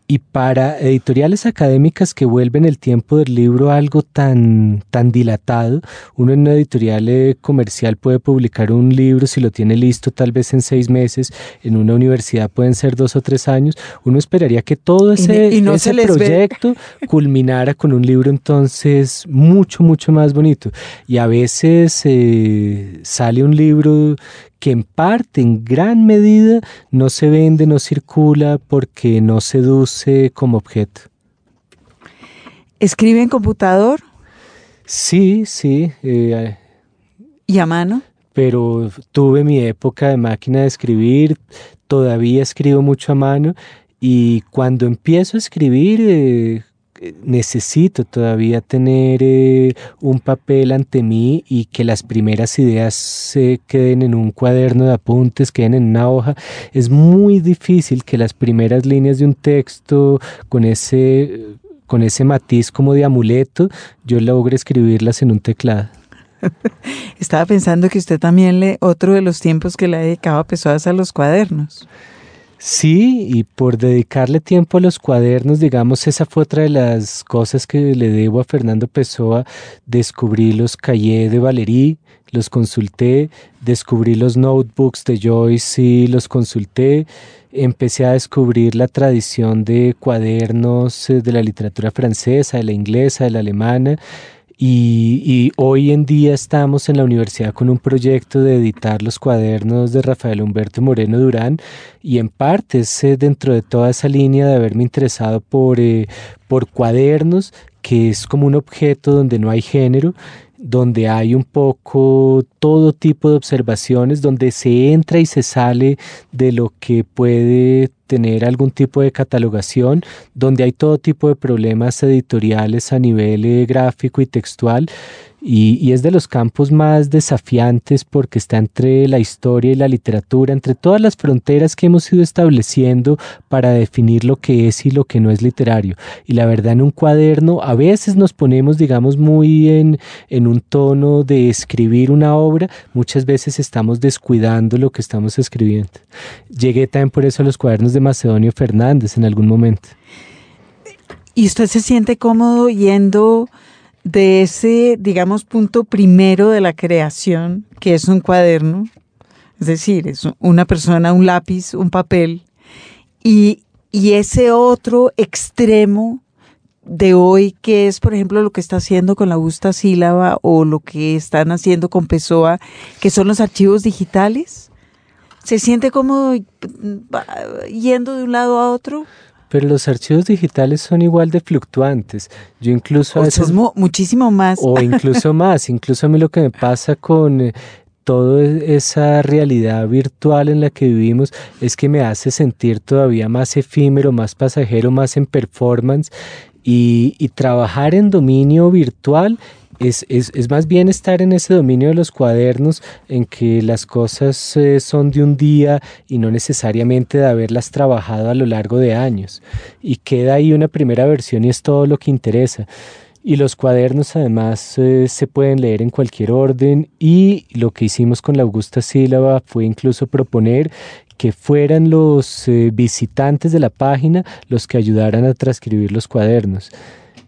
y para editoriales académicas que vuelven el tiempo del libro algo tan, tan dilatado, uno en una editorial eh, comercial puede publicar un libro si lo tiene listo tal vez en seis meses, en una universidad pueden ser dos o tres años, uno esperaría que todo ese, ese proyecto culminara con un libro entonces mucho, mucho más bonito. Y a veces eh, sale un libro que en parte, en gran medida, no se vende, no circula porque no seduce como objeto. ¿Escribe en computador? Sí, sí. Eh, ¿Y a mano? Pero tuve mi época de máquina de escribir, todavía escribo mucho a mano y cuando empiezo a escribir eh, necesito todavía tener eh, un papel ante mí y que las primeras ideas se queden en un cuaderno de apuntes, queden en una hoja. Es muy difícil que las primeras líneas de un texto con ese, con ese matiz como de amuleto, yo logre escribirlas en un teclado. Estaba pensando que usted también le, otro de los tiempos que le ha dedicado a Pesoas a los cuadernos. Sí, y por dedicarle tiempo a los cuadernos, digamos, esa fue otra de las cosas que le debo a Fernando Pessoa. Descubrí los cahiers de Valerí, los consulté, descubrí los notebooks de Joyce y los consulté. Empecé a descubrir la tradición de cuadernos eh, de la literatura francesa, de la inglesa, de la alemana y, hoy en día estamos en la universidad con un proyecto de editar los cuadernos de Rafael Humberto Moreno Durán y en parte es dentro de toda esa línea de haberme interesado por, eh, por cuadernos que es como un objeto donde no hay género donde hay un poco todo tipo de observaciones, donde se entra y se sale de lo que puede tener algún tipo de catalogación, donde hay todo tipo de problemas editoriales a nivel eh, gráfico y textual y, es de los campos más desafiantes porque está entre la historia y la literatura, entre todas las fronteras que hemos ido estableciendo para definir lo que es y lo que no es literario. Y la verdad en un cuaderno a veces nos ponemos, digamos, muy en, en un tono de escribir una obra, muchas veces estamos descuidando lo que estamos escribiendo. Llegué también por eso a los cuadernos de Macedonio Fernández en algún momento. ¿Y usted se siente cómodo yendo de ese, digamos, punto primero de la creación, que es un cuaderno, es decir, es una persona, un lápiz, un papel, y, ese otro extremo de hoy, que es, por ejemplo, lo que está haciendo con la Augusta Sílaba o lo que están haciendo con Pessoa, que son los archivos digitales? ¿Se siente como yendo de un lado a otro? Pero los archivos digitales son igual de fluctuantes. Yo incluso... O es muchísimo más. O incluso más. Incluso a mí lo que me pasa con... Eh, toda esa realidad virtual en la que vivimos es que me hace sentir todavía más efímero, más pasajero, más en performance y, y trabajar en dominio virtual es, es, es, más bien estar en ese dominio de los cuadernos en que las cosas eh, son de un día y no necesariamente de haberlas trabajado a lo largo de años. Y queda ahí una primera versión y es todo lo que interesa. Y los cuadernos además eh, se pueden leer en cualquier orden y lo que hicimos con la Augusta Sílaba fue incluso proponer que fueran los eh, visitantes de la página los que ayudaran a transcribir los cuadernos.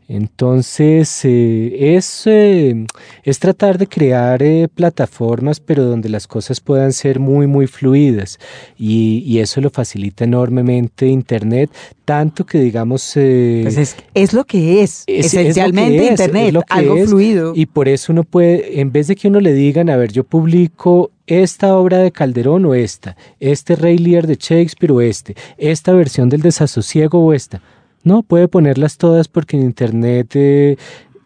Entonces, eh, es, eh, es tratar de crear eh, plataformas, pero donde las cosas puedan ser muy, muy fluidas. Y, y eso lo facilita enormemente Internet, tanto que digamos... pues es, es, lo que es, es esencialmente es es, Internet, algo fluido. Y por eso uno puede, en vez de que uno le digan, a ver, yo publico esta obra de Calderón o esta, este Rey Lear de Shakespeare o este, esta versión del desasosiego o esta. No, puede ponerlas todas porque en Internet eh,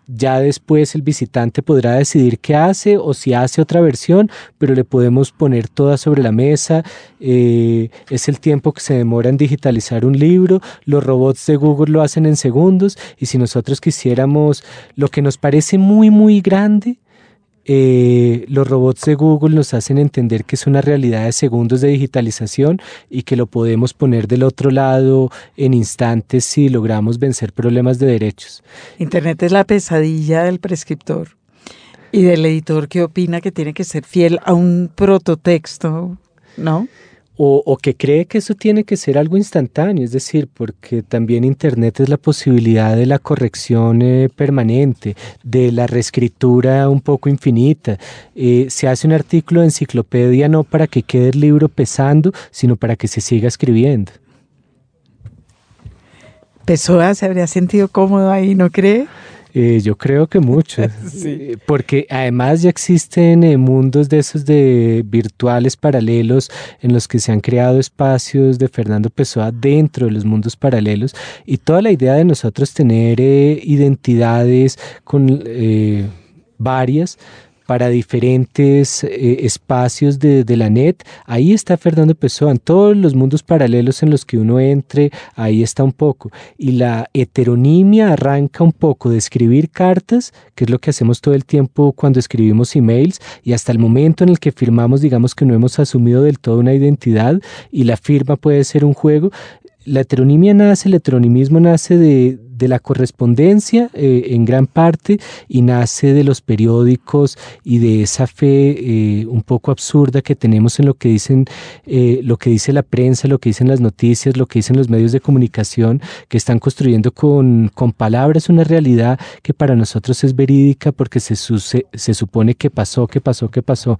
ya después el visitante podrá decidir qué hace o si hace otra versión, pero le podemos poner todas sobre la mesa. Eh, es el tiempo que se demora en digitalizar un libro. Los robots de Google lo hacen en segundos y si nosotros quisiéramos lo que nos parece muy, muy grande, eh, los robots de Google nos hacen entender que es una realidad de segundos de digitalización y que lo podemos poner del otro lado en instantes si logramos vencer problemas de derechos. Internet es la pesadilla del prescriptor y del editor que opina que tiene que ser fiel a un prototexto, ¿no? O, que cree que eso tiene que ser algo instantáneo, es decir, porque también Internet es la posibilidad de la corrección eh, permanente, de la reescritura un poco infinita. Eh, se hace un artículo de enciclopedia no para que quede el libro pesando, sino para que se siga escribiendo. Pessoa se habría sentido cómodo ahí, ¿no cree? Eh, yo creo que mucho, sí. porque además ya existen eh, mundos de esos de virtuales paralelos en los que se han creado espacios de Fernando Pessoa dentro de los mundos paralelos y toda la idea de nosotros tener eh, identidades con varias para diferentes eh, espacios de, de, la net. Ahí está Fernando Pessoa, en todos los mundos paralelos en los que uno entre, ahí está un poco. Y la heteronimia arranca un poco de escribir cartas, que es lo que hacemos todo el tiempo cuando escribimos emails, y hasta el momento en el que firmamos, digamos que no hemos asumido del todo una identidad, y la firma puede ser un juego. La heteronimia nace, el heteronimismo nace de, de la correspondencia eh, en gran parte y nace de los periódicos y de esa fe eh, un poco absurda que tenemos en lo que dicen eh, lo que dice la prensa, lo que dicen las noticias, lo que dicen los medios de comunicación que están construyendo con, con palabras una realidad que para nosotros es verídica porque se, se, se supone que pasó, que pasó, que pasó.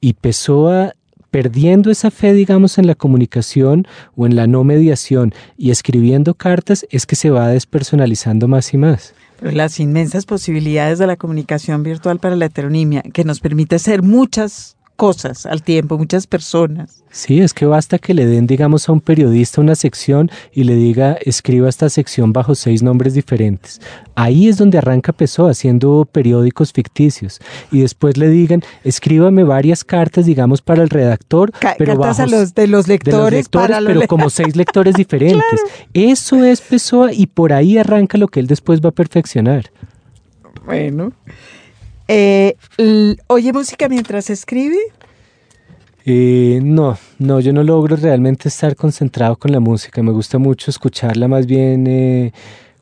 Y Pessoa perdiendo esa fe, digamos, en la comunicación o en la no mediación y escribiendo cartas, es que se va despersonalizando más y más. Las inmensas posibilidades de la comunicación virtual para la heteronimia, que nos permite ser muchas cosas al tiempo, muchas personas. Sí, es que basta que le den, digamos, a un periodista una sección y le diga, escriba esta sección bajo seis nombres diferentes. Ahí es donde arranca Pessoa, haciendo periódicos ficticios. Y después le digan, escríbame varias cartas, digamos, para el redactor. Ca pero cartas bajo, a los, de los lectores, de los lectores para pero como seis lectores diferentes. claro. Eso es Pessoa y por ahí arranca lo que él después va a perfeccionar. Bueno. Eh, ¿Oye música mientras escribe? Eh, no, no, yo no logro realmente estar concentrado con la música. Me gusta mucho escucharla más bien eh,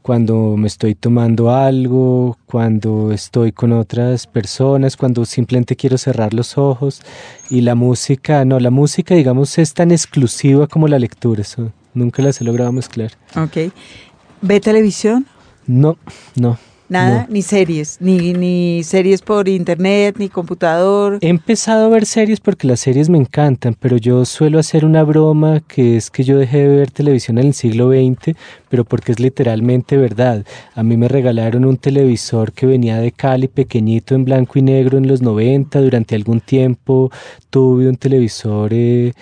cuando me estoy tomando algo, cuando estoy con otras personas, cuando simplemente quiero cerrar los ojos. Y la música, no, la música, digamos, es tan exclusiva como la lectura. Eso nunca las he logrado mezclar. Ok. ¿Ve televisión? No, no. Nada, no. ni series, ni, ni series por internet, ni computador. He empezado a ver series porque las series me encantan, pero yo suelo hacer una broma que es que yo dejé de ver televisión en el siglo XX, pero porque es literalmente verdad. A mí me regalaron un televisor que venía de Cali, pequeñito, en blanco y negro en los 90. Durante algún tiempo tuve un televisor... Eh,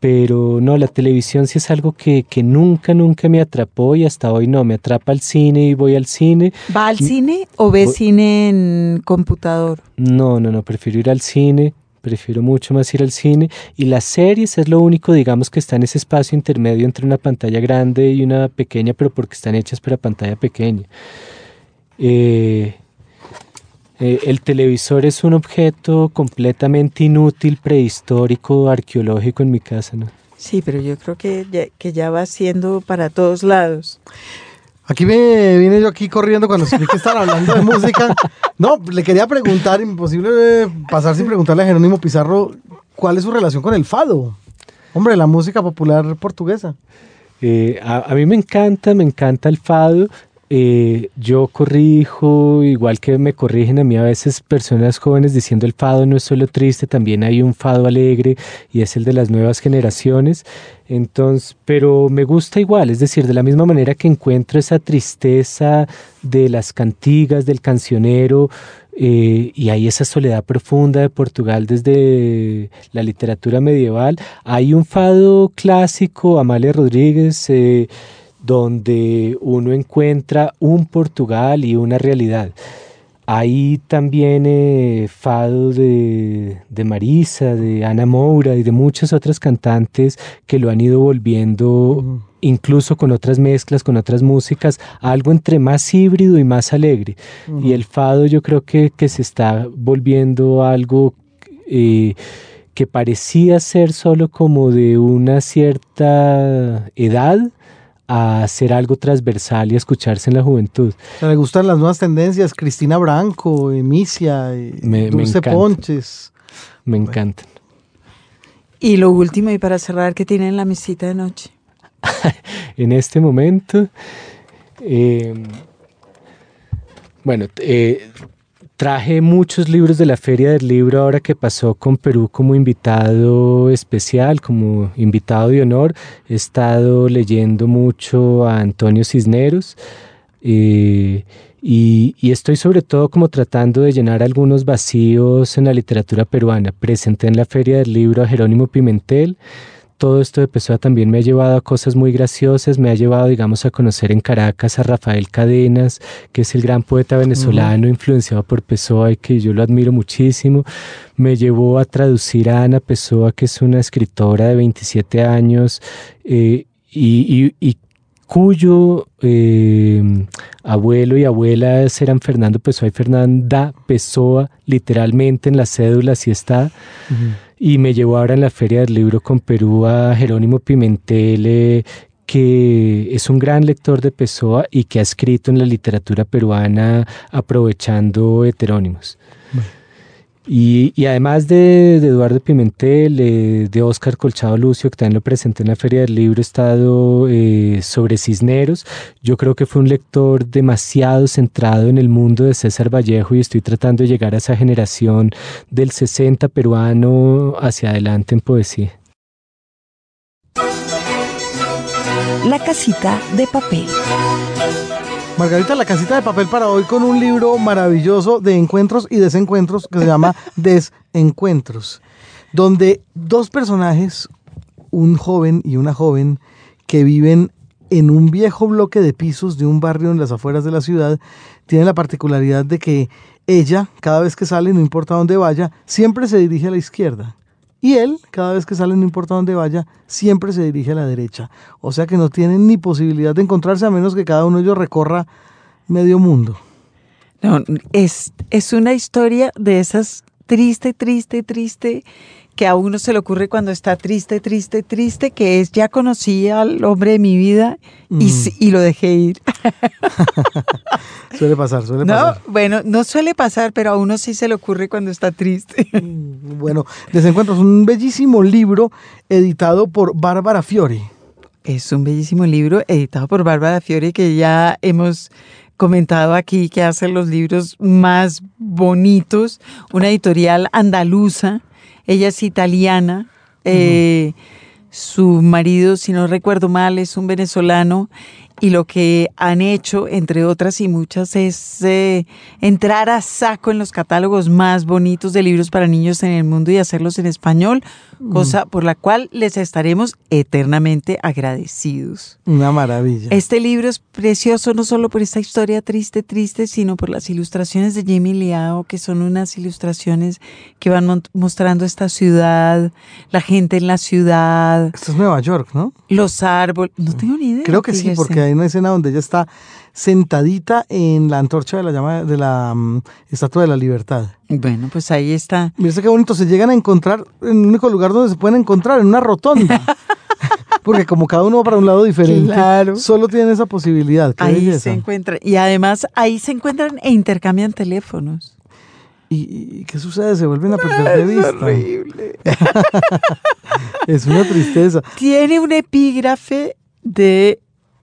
pero no, la televisión sí es algo que, que, nunca, nunca me atrapó y hasta hoy no, me atrapa el cine y voy al cine. ¿Va al cine o ve voy... cine en computador? No, no, no, prefiero ir al cine, prefiero mucho más ir al cine y las series es lo único, digamos, que está en ese espacio intermedio entre una pantalla grande y una pequeña, pero porque están hechas para pantalla pequeña. Eh, eh, el televisor es un objeto completamente inútil, prehistórico, arqueológico en mi casa, ¿no? Sí, pero yo creo que ya, que ya va siendo para todos lados. Aquí me vine yo aquí corriendo cuando escuché que estaban hablando de música. No, le quería preguntar, imposible pasar sin preguntarle a Jerónimo Pizarro, ¿cuál es su relación con el fado? Hombre, la música popular portuguesa. Eh, a, a, mí me encanta, me encanta el fado eh, yo corrijo, igual que me corrigen a mí a veces personas jóvenes diciendo el fado no es solo triste, también hay un fado alegre y es el de las nuevas generaciones. Entonces, pero me gusta igual, es decir, de la misma manera que encuentro esa tristeza de las cantigas, del cancionero, eh, y hay esa soledad profunda de Portugal desde la literatura medieval. Hay un fado clásico, Amalia Rodríguez, eh, donde uno encuentra un Portugal y una realidad. Hay también eh, fado de, de, Marisa, de Ana Moura y de muchas otras cantantes que lo han ido volviendo, incluso con otras mezclas, con otras músicas, algo entre más híbrido y más alegre. Y el fado yo creo que, que se está volviendo algo... Eh, que parecía ser solo como de una cierta edad, a hacer algo transversal y a escucharse en la juventud. me gustan las nuevas tendencias, Cristina Branco, Emicia, me, Dulce me Ponches. Me encantan. Y lo último, y para cerrar, ¿qué tienen en la mesita de noche? en este momento, eh, bueno, eh, Traje muchos libros de la Feria del Libro ahora que pasó con Perú como invitado especial, como invitado de honor. He estado leyendo mucho a Antonio Cisneros eh, y, y, estoy sobre todo como tratando de llenar algunos vacíos en la literatura peruana. Presenté en la Feria del Libro a Jerónimo Pimentel todo esto de Pessoa también me ha llevado a cosas muy graciosas, me ha llevado, digamos, a conocer en Caracas a Rafael Cadenas, que es el gran poeta venezolano influenciado por Pessoa y que yo lo admiro muchísimo. Me llevó a traducir a Ana Pessoa, que es una escritora de 27 años eh, y, y, cuyo eh, abuelo y abuela eran Fernando Pessoa y Fernanda Pessoa, literalmente en la cédula sí está y me llevó ahora en la Feria del Libro con Perú a Jerónimo Pimentel, eh, que es un gran lector de Pessoa y que ha escrito en la literatura peruana aprovechando heterónimos. Y, además de, Eduardo Pimentel, eh, de Oscar Colchado Lucio, que también lo presenté en la Feria del Libro, he estado eh, sobre Cisneros. Yo creo que fue un lector demasiado centrado en el mundo de César Vallejo y estoy tratando de llegar a esa generación del 60 peruano hacia adelante en poesía. La casita de papel. Margarita, la casita de papel para hoy con un libro maravilloso de encuentros y desencuentros que se llama Desencuentros, donde dos personajes, un joven y una joven, que viven en un viejo bloque de pisos de un barrio en las afueras de la ciudad, tienen la particularidad de que ella, cada vez que sale, no importa dónde vaya, siempre se dirige a la izquierda. Y él, cada vez que sale, no importa dónde vaya, siempre se dirige a la derecha. O sea que no tienen ni posibilidad de encontrarse a menos que cada uno de ellos recorra medio mundo. No, es, es una historia de esas triste, triste, triste, que a uno se le ocurre cuando está triste, triste, triste, que es ya conocí al hombre de mi vida y, mm. y lo dejé ir. suele pasar, suele pasar. bueno, no suele pasar, pero a uno sí se le ocurre cuando está triste. Mm, bueno, Desencuentros, un bellísimo libro editado por Bárbara Fiori. Es un bellísimo libro editado por Bárbara Fiori que ya hemos comentado aquí que hace los libros más bonitos, una editorial andaluza ella es italiana. Eh, su marido, si no recuerdo mal, es un venezolano y lo que han hecho, entre otras y muchas, es eh, entrar a saco en los catálogos más bonitos de libros para niños en el mundo y hacerlos en español, mm. cosa por la cual les estaremos eternamente agradecidos. Una maravilla. Este libro es precioso no solo por esta historia triste, triste, sino por las ilustraciones de Jimmy Liao, que son unas ilustraciones que van mostrando esta ciudad, la gente en la ciudad. Esto es Nueva York, ¿no? Los árboles, no tengo ni idea. Creo que sí, porque hay una escena donde ella está sentadita en la antorcha de la llama de la mm, Estatua de la Libertad. Bueno, pues ahí está. Mira qué bonito, se llegan a encontrar en el único lugar donde se pueden encontrar, en una rotonda. Porque como cada uno va para un lado diferente, solo tienen esa posibilidad. ahí se encuentran. Y además ahí se encuentran e intercambian teléfonos. ¿Y, qué sucede? Se vuelven a perder de vista. Es horrible. es una tristeza. Tiene un epígrafe de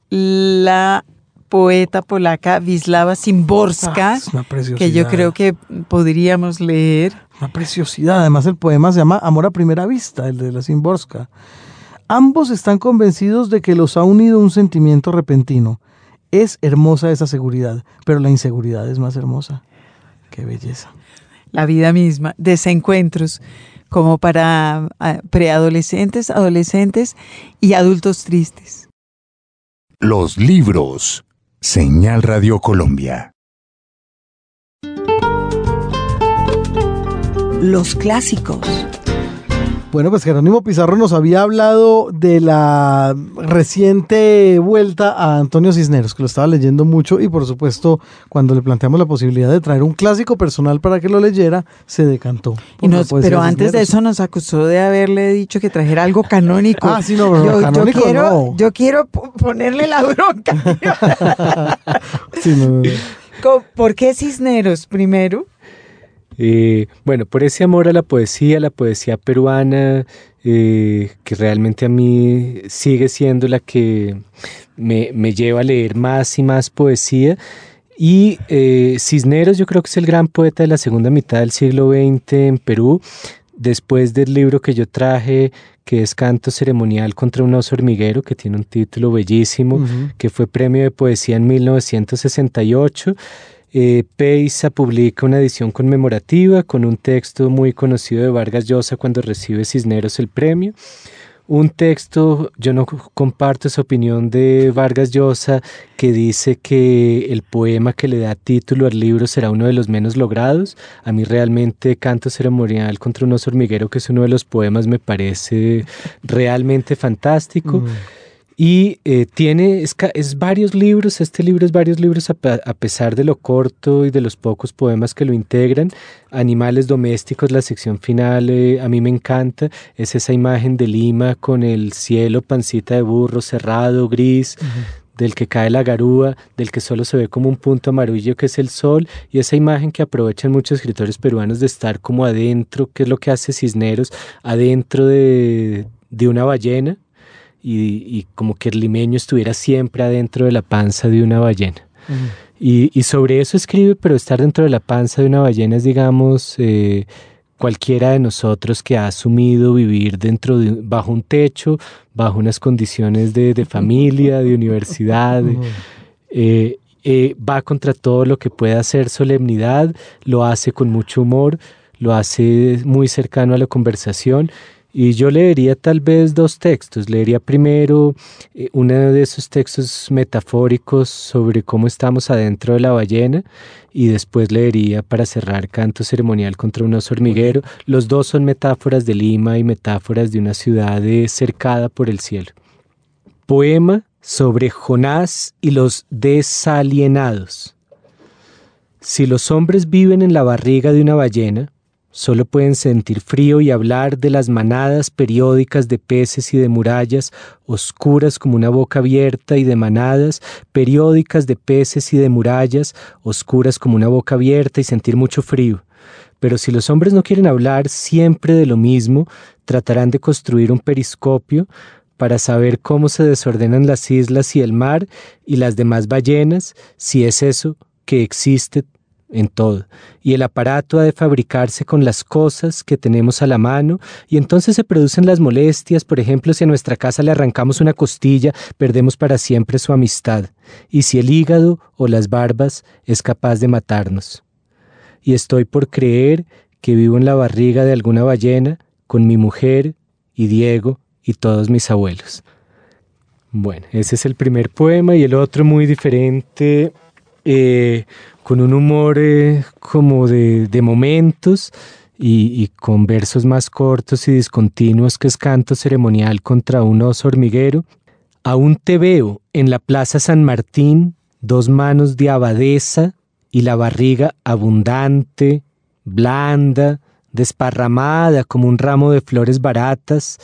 la poeta polaca Wisława Szymborska, Ah, que yo creo que podríamos leer. Una preciosidad. Además, el poema se llama Amor a primera vista, el de la Simborska. Ambos están convencidos de que los ha unido un sentimiento repentino. Es hermosa esa seguridad, pero la inseguridad es más hermosa. Qué belleza. la vida misma, desencuentros como para ah, preadolescentes, adolescentes y adultos tristes. Los libros. Señal Radio Colombia. Los clásicos. Bueno, pues Jerónimo Pizarro nos había hablado de la reciente vuelta a Antonio Cisneros, que lo estaba leyendo mucho y por supuesto cuando le planteamos la posibilidad de traer un clásico personal para que lo leyera, se decantó. Y nos- pero antes de eso nos acusó de haberle dicho que trajera algo canónico. Ah, sí, no, pero yo, canónico yo quiero, no. yo quiero po- ponerle la bronca. Sí, no, no, no. Co- ¿Por qué Cisneros primero? Eh, bueno, por ese amor a la poesía, la poesía peruana, eh, que realmente a mí sigue siendo la que me, me lleva a leer más y más poesía. Y eh, Cisneros yo creo que es el gran poeta de la segunda mitad del siglo XX en Perú, después del libro que yo traje, que es Canto Ceremonial contra un oso hormiguero, que tiene un título bellísimo, que fue premio de poesía en 1968. Eh, Peisa publica una edición conmemorativa con un texto muy conocido de Vargas Llosa cuando recibe Cisneros el premio. Un texto, yo no comparto esa opinión de Vargas Llosa, que dice que el poema que le da título al libro será uno de los menos logrados. A mí realmente Canto Ceremonial contra un oso hormiguero, que es uno de los poemas, me parece realmente fantástico. Mm. Y eh, tiene, es, varios libros, este libro es varios libros a pesar de lo corto y de los pocos poemas que lo integran. Animales domésticos, la sección final eh, a mí me encanta, es esa imagen de Lima con el cielo, pancita de burro cerrado, gris, del que cae la garúa, del que solo se ve como un punto amarillo que es el sol, y esa imagen que aprovechan muchos escritores peruanos de estar como adentro, que es lo que hace Cisneros, adentro de, de una ballena y, y como que el limeño estuviera siempre adentro de la panza de una ballena. Y, y sobre eso escribe, pero estar dentro de la panza de una ballena es, digamos, eh, cualquiera de nosotros que ha asumido vivir dentro de, bajo un techo, bajo unas condiciones de, de familia, de universidad, Ujú. eh, eh, va contra todo lo que pueda ser solemnidad, lo hace con mucho humor, lo hace muy cercano a la conversación. Y yo leería tal vez dos textos. Leería primero eh, uno de esos textos metafóricos sobre cómo estamos adentro de la ballena y después leería para cerrar Canto Ceremonial contra un oso hormiguero. Los dos son metáforas de Lima y metáforas de una ciudad eh, cercada por el cielo. Poema sobre Jonás y los desalienados. Si los hombres viven en la barriga de una ballena, solo pueden sentir frío y hablar de las manadas periódicas de peces y de murallas, oscuras como una boca abierta, y de manadas periódicas de peces y de murallas, oscuras como una boca abierta, y sentir mucho frío. Pero si los hombres no quieren hablar siempre de lo mismo, tratarán de construir un periscopio para saber cómo se desordenan las islas y el mar y las demás ballenas, si es eso que existe en todo. Y el aparato ha de fabricarse con las cosas que tenemos a la mano, y entonces se producen las molestias, por ejemplo, si a nuestra casa le arrancamos una costilla, perdemos para siempre su amistad, y si el hígado o las barbas es capaz de matarnos. Y estoy por creer que vivo en la barriga de alguna ballena con mi mujer y Diego y todos mis abuelos. Bueno, ese es el primer poema y el otro muy diferente, eh, con un humor eh, como de, momentos y, y con versos más cortos y discontinuos que es canto ceremonial contra un oso hormiguero. Aún te veo en la Plaza San Martín, dos manos de abadesa y la barriga abundante, blanda, desparramada como un ramo de flores baratas,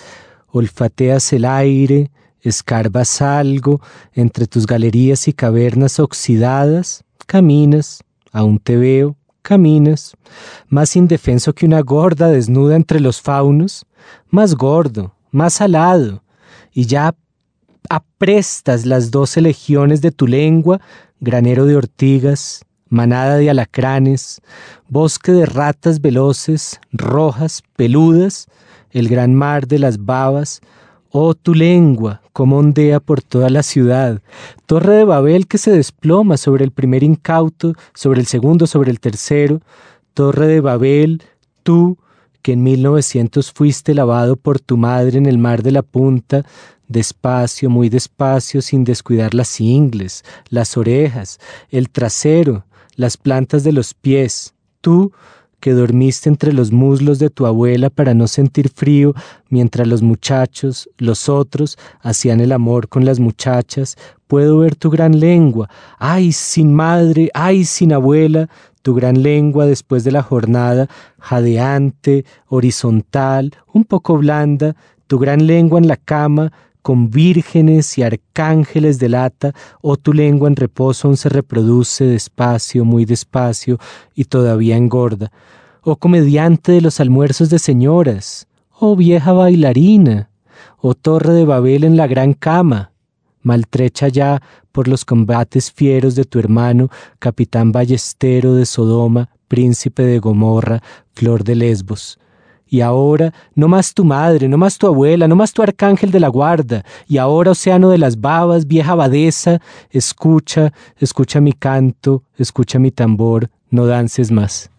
olfateas el aire, escarbas algo entre tus galerías y cavernas oxidadas, caminas, aún te veo, caminas, más indefenso que una gorda desnuda entre los faunos, más gordo, más alado, y ya aprestas las doce legiones de tu lengua, granero de ortigas, manada de alacranes, bosque de ratas veloces, rojas, peludas, el gran mar de las babas, Oh tu lengua, como ondea por toda la ciudad, torre de Babel que se desploma sobre el primer incauto, sobre el segundo, sobre el tercero, torre de Babel, tú, que en 1900 fuiste lavado por tu madre en el mar de la punta, despacio, muy despacio, sin descuidar las ingles, las orejas, el trasero, las plantas de los pies, tú, que dormiste entre los muslos de tu abuela para no sentir frío, mientras los muchachos, los otros, hacían el amor con las muchachas, puedo ver tu gran lengua, ay, sin madre, ay, sin abuela, tu gran lengua después de la jornada, jadeante, horizontal, un poco blanda, tu gran lengua en la cama, con vírgenes y arcángeles de lata, o tu lengua en reposo aún se reproduce despacio, muy despacio, y todavía engorda, o comediante de los almuerzos de señoras, o vieja bailarina, o torre de Babel en la gran cama, maltrecha ya por los combates fieros de tu hermano, capitán ballestero de Sodoma, príncipe de Gomorra, flor de Lesbos. Y ahora, no más tu madre, no más tu abuela, no más tu arcángel de la guarda, y ahora océano de las babas, vieja abadesa, escucha, escucha mi canto, escucha mi tambor, no dances más.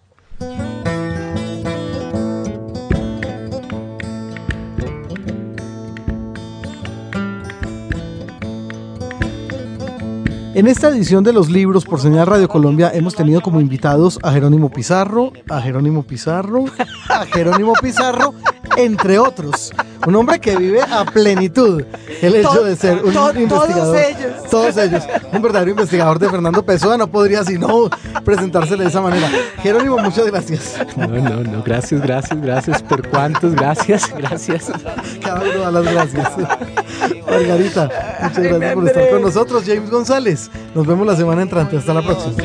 En esta edición de los libros por Señal Radio Colombia hemos tenido como invitados a Jerónimo Pizarro, a Jerónimo Pizarro, a Jerónimo Pizarro, entre otros. Un hombre que vive a plenitud el hecho de ser un investigador. Todos ellos. Todos ellos. Un verdadero investigador de Fernando Pessoa no podría sino presentársele de esa manera. Jerónimo, muchas gracias. No, no, no, gracias, gracias, gracias. ¿Por cuántos? Gracias, gracias. Cada uno da las gracias. Margarita, muchas gracias por estar con nosotros. James González, nos vemos la semana entrante. Hasta la próxima.